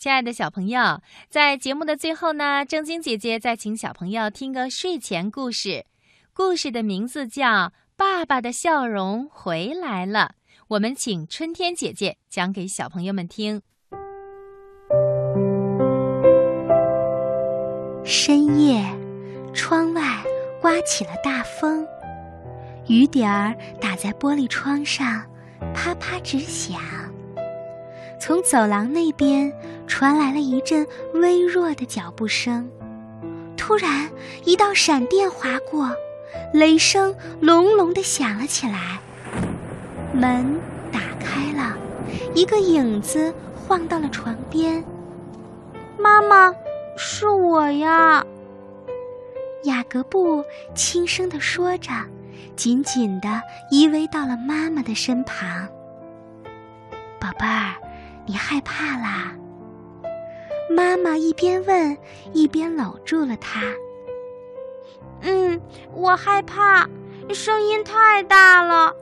亲爱的小朋友，在节目的最后呢，正晶姐姐再请小朋友听个睡前故事。故事的名字叫《爸爸的笑容回来了》。我们请春天姐姐讲给小朋友们听。深夜，窗外刮起了大风，雨点儿打在玻璃窗上，啪啪直响。从走廊那边传来了一阵微弱的脚步声，突然一道闪电划过，雷声隆隆的响了起来。门打开了，一个影子晃到了床边。妈妈，是我呀。雅各布轻声地说着，紧紧地依偎到了妈妈的身旁。宝贝儿。你害怕啦？妈妈一边问，一边搂住了他。嗯，我害怕，声音太大了。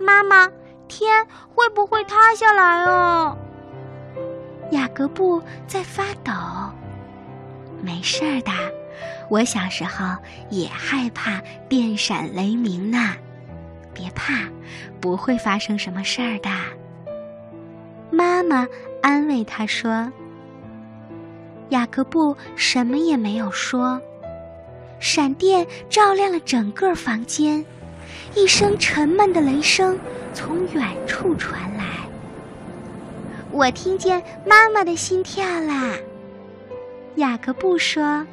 妈妈，天会不会塌下来哦？雅各布在发抖。没事儿的，我小时候也害怕电闪雷鸣呢。别怕，不会发生什么事儿的。妈妈安慰他说：“雅各布什么也没有说。”闪电照亮了整个房间，一声沉闷的雷声从远处传来。我听见妈妈的心跳啦。雅各布说：“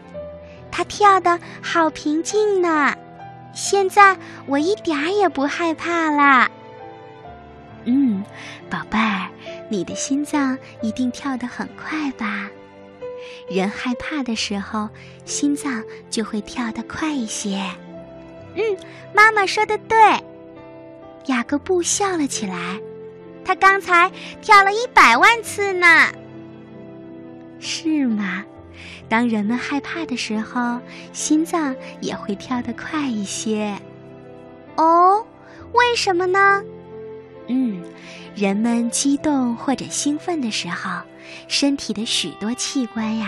他跳的好平静呢，现在我一点儿也不害怕啦。”嗯，宝贝儿。你的心脏一定跳得很快吧？人害怕的时候，心脏就会跳得快一些。嗯，妈妈说的对。雅各布笑了起来，他刚才跳了一百万次呢。是吗？当人们害怕的时候，心脏也会跳得快一些。哦，为什么呢？嗯。人们激动或者兴奋的时候，身体的许多器官呀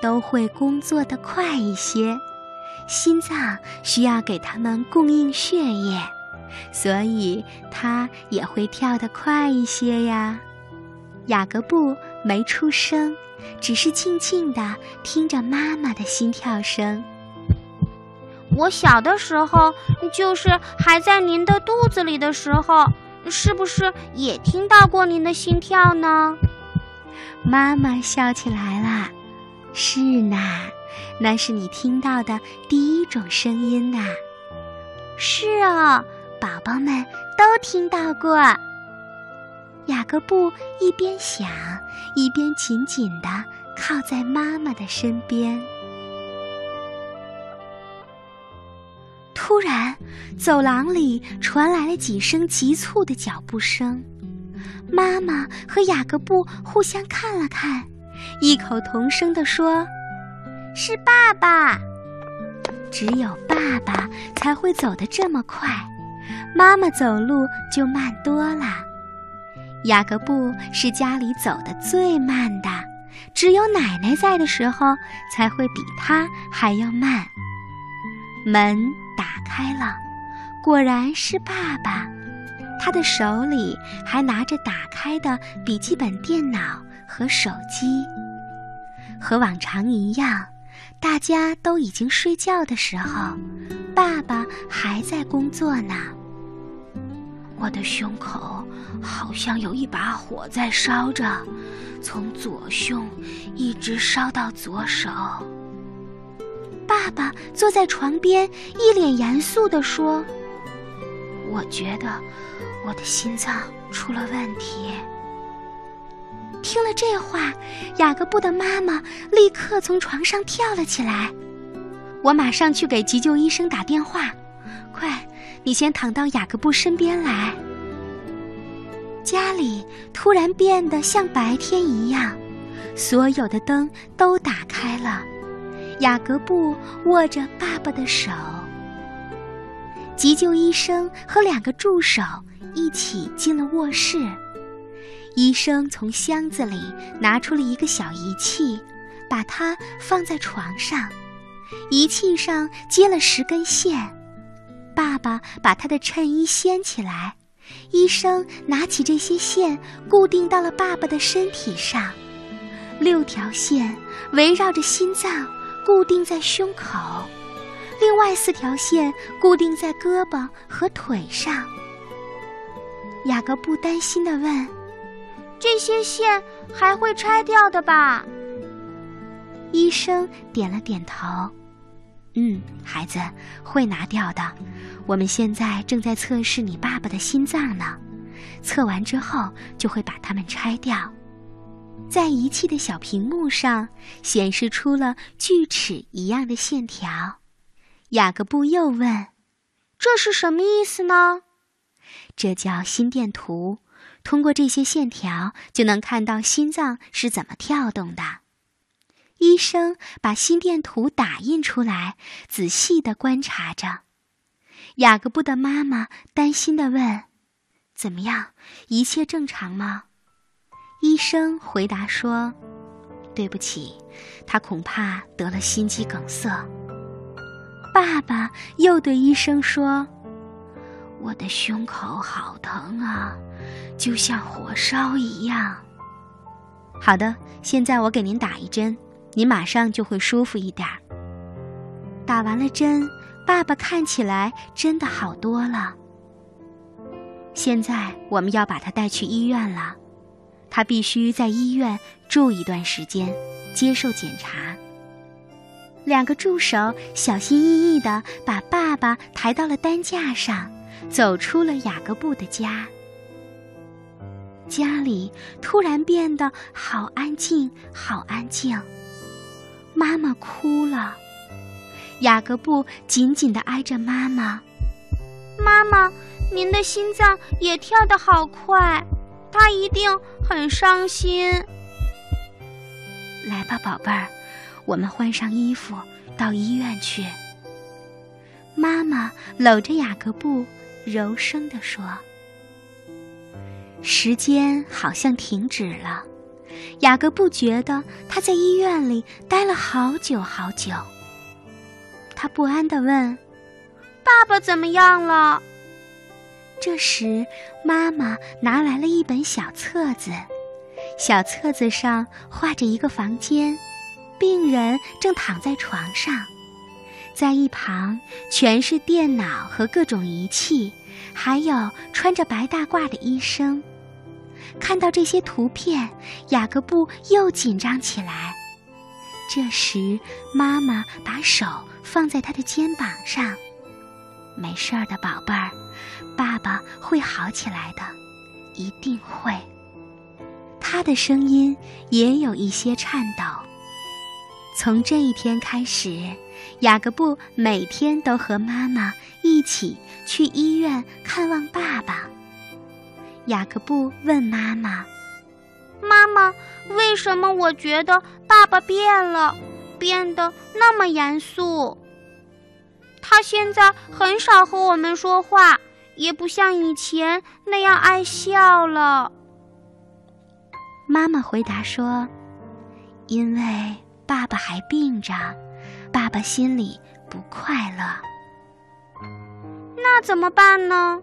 都会工作的快一些。心脏需要给他们供应血液，所以它也会跳得快一些呀。雅各布没出声，只是静静地听着妈妈的心跳声。我小的时候，就是还在您的肚子里的时候。是不是也听到过您的心跳呢？妈妈笑起来了。是呢，那是你听到的第一种声音呐。是哦，宝宝们都听到过。雅各布一边想，一边紧紧地靠在妈妈的身边。突然，走廊里传来了几声急促的脚步声。妈妈和雅各布互相看了看，异口同声地说：“是爸爸。”只有爸爸才会走得这么快，妈妈走路就慢多了。雅各布是家里走得最慢的，只有奶奶在的时候才会比他还要慢。门。打开了，果然是爸爸，他的手里还拿着打开的笔记本电脑和手机。和往常一样，大家都已经睡觉的时候，爸爸还在工作呢。我的胸口好像有一把火在烧着，从左胸一直烧到左手。爸爸坐在床边，一脸严肃地说：“我觉得我的心脏出了问题。”听了这话，雅各布的妈妈立刻从床上跳了起来。我马上去给急救医生打电话。快，你先躺到雅各布身边来。家里突然变得像白天一样，所有的灯都打开了。雅各布握着爸爸的手，急救医生和两个助手一起进了卧室。医生从箱子里拿出了一个小仪器，把它放在床上。仪器上接了十根线。爸爸把他的衬衣掀起来，医生拿起这些线，固定到了爸爸的身体上。六条线围绕着心脏，固定在胸口；另外四条线固定在胳膊和腿上。雅各布担心的问：“这些线还会拆掉的吧？”医生点了点头：“嗯，孩子，会拿掉的。我们现在正在测试你爸爸的心脏呢，测完之后就会把它们拆掉。”在仪器的小屏幕上显示出了锯齿一样的线条。雅各布又问：“这是什么意思呢？”这叫心电图，通过这些线条就能看到心脏是怎么跳动的。医生把心电图打印出来，仔细地观察着。雅各布的妈妈担心地问：“怎么样？一切正常吗？”医生回答说：“对不起，他恐怕得了心肌梗塞。”爸爸又对医生说。我的胸口好疼啊，就像火烧一样。好的，现在我给您打一针，您马上就会舒服一点。打完了针，爸爸看起来真的好多了。现在我们要把他带去医院了，他必须在医院住一段时间，接受检查。两个助手小心翼翼地把爸爸抬到了担架上。走出了雅各布的家，家里突然变得好安静，好安静。妈妈哭了，雅各布紧紧地挨着妈妈。妈妈，您的心脏也跳得好快，他一定很伤心。来吧，宝贝儿，我们换上衣服到医院去。妈妈搂着雅各布。柔声地说：“时间好像停止了。”雅各布觉得他在医院里待了好久好久。他不安地问：“爸爸怎么样了？”这时，妈妈拿来了一本小册子，小册子上画着一个房间，病人正躺在床上。在一旁全是电脑和各种仪器，还有穿着白大褂的医生。看到这些图片，雅各布又紧张起来。这时，妈妈把手放在他的肩膀上：“没事儿的，宝贝儿，爸爸会好起来的，一定会。”他的声音也有一些颤抖。从这一天开始。雅各布每天都和妈妈一起去医院看望爸爸。雅各布问妈妈：“妈妈，为什么我觉得爸爸变了，变得那么严肃？他现在很少和我们说话，也不像以前那样爱笑了。”妈妈回答说：“因为爸爸还病着。”爸爸心里不快乐，那怎么办呢？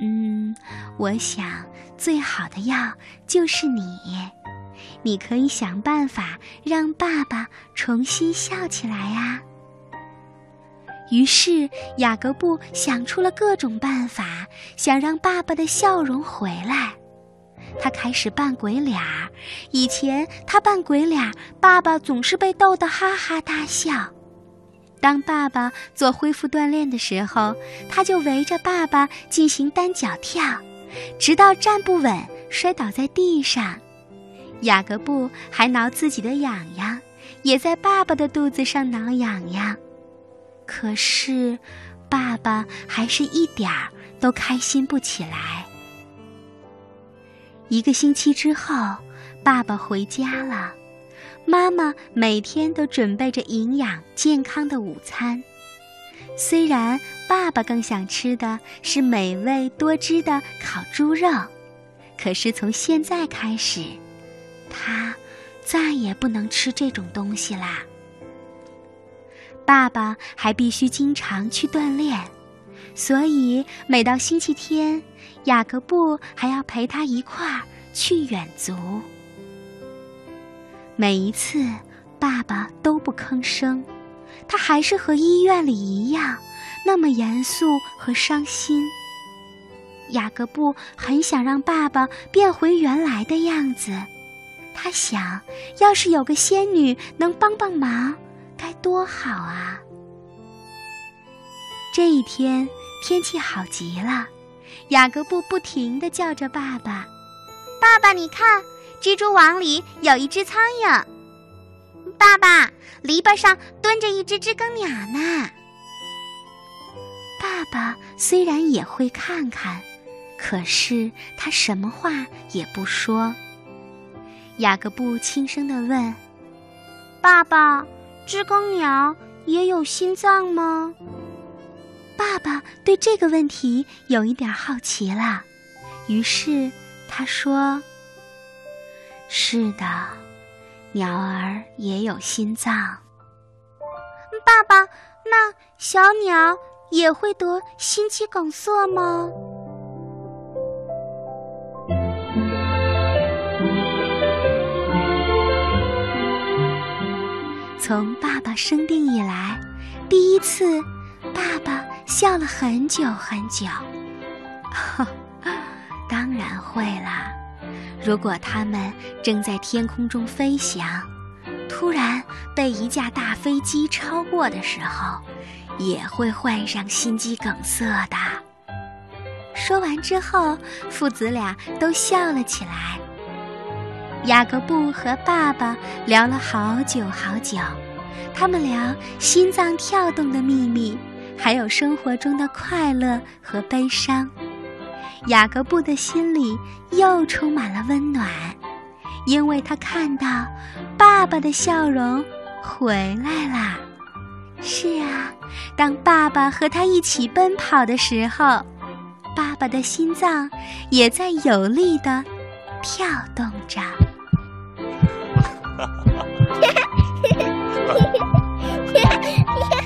嗯，我想最好的药就是你，你可以想办法让爸爸重新笑起来呀。于是雅各布想出了各种办法，想让爸爸的笑容回来。他开始扮鬼脸儿，以前他扮鬼脸儿，爸爸总是被逗得哈哈大笑。当爸爸做恢复锻炼的时候，他就围着爸爸进行单脚跳，直到站不稳摔倒在地上。雅各布还挠自己的痒痒，也在爸爸的肚子上挠痒痒。可是，爸爸还是一点儿都开心不起来。一个星期之后，爸爸回家了。妈妈每天都准备着营养健康的午餐。虽然爸爸更想吃的是美味多汁的烤猪肉，可是从现在开始，他再也不能吃这种东西啦。爸爸还必须经常去锻炼，所以每到星期天，雅各布还要陪他一块儿去远足。每一次，爸爸都不吭声，他还是和医院里一样，那么严肃和伤心。雅各布很想让爸爸变回原来的样子，他想，要是有个仙女能帮帮忙，该多好啊！这一天天气好极了，雅各布不停地叫着爸爸：“爸爸，你看，蜘蛛网里有一只苍蝇。爸爸，篱笆上蹲着一只知更鸟呢。”爸爸虽然也会看看。可是他什么话也不说。雅各布轻声的问：“爸爸，知更鸟也有心脏吗？”爸爸对这个问题有一点好奇了，于是他说：“是的，鸟儿也有心脏。”爸爸，那小鸟也会得心肌梗塞吗？从爸爸生病以来，第一次，爸爸笑了很久很久。当然会啦！如果他们正在天空中飞翔，突然被一架大飞机超过的时候，也会患上心肌梗塞的。说完之后，父子俩都笑了起来。雅各布和爸爸聊了好久好久，他们聊心脏跳动的秘密，还有生活中的快乐和悲伤。雅各布的心里又充满了温暖，因为他看到爸爸的笑容回来啦。是啊，当爸爸和他一起奔跑的时候，爸爸的心脏也在有力的跳动着。哈哈哈哈哈！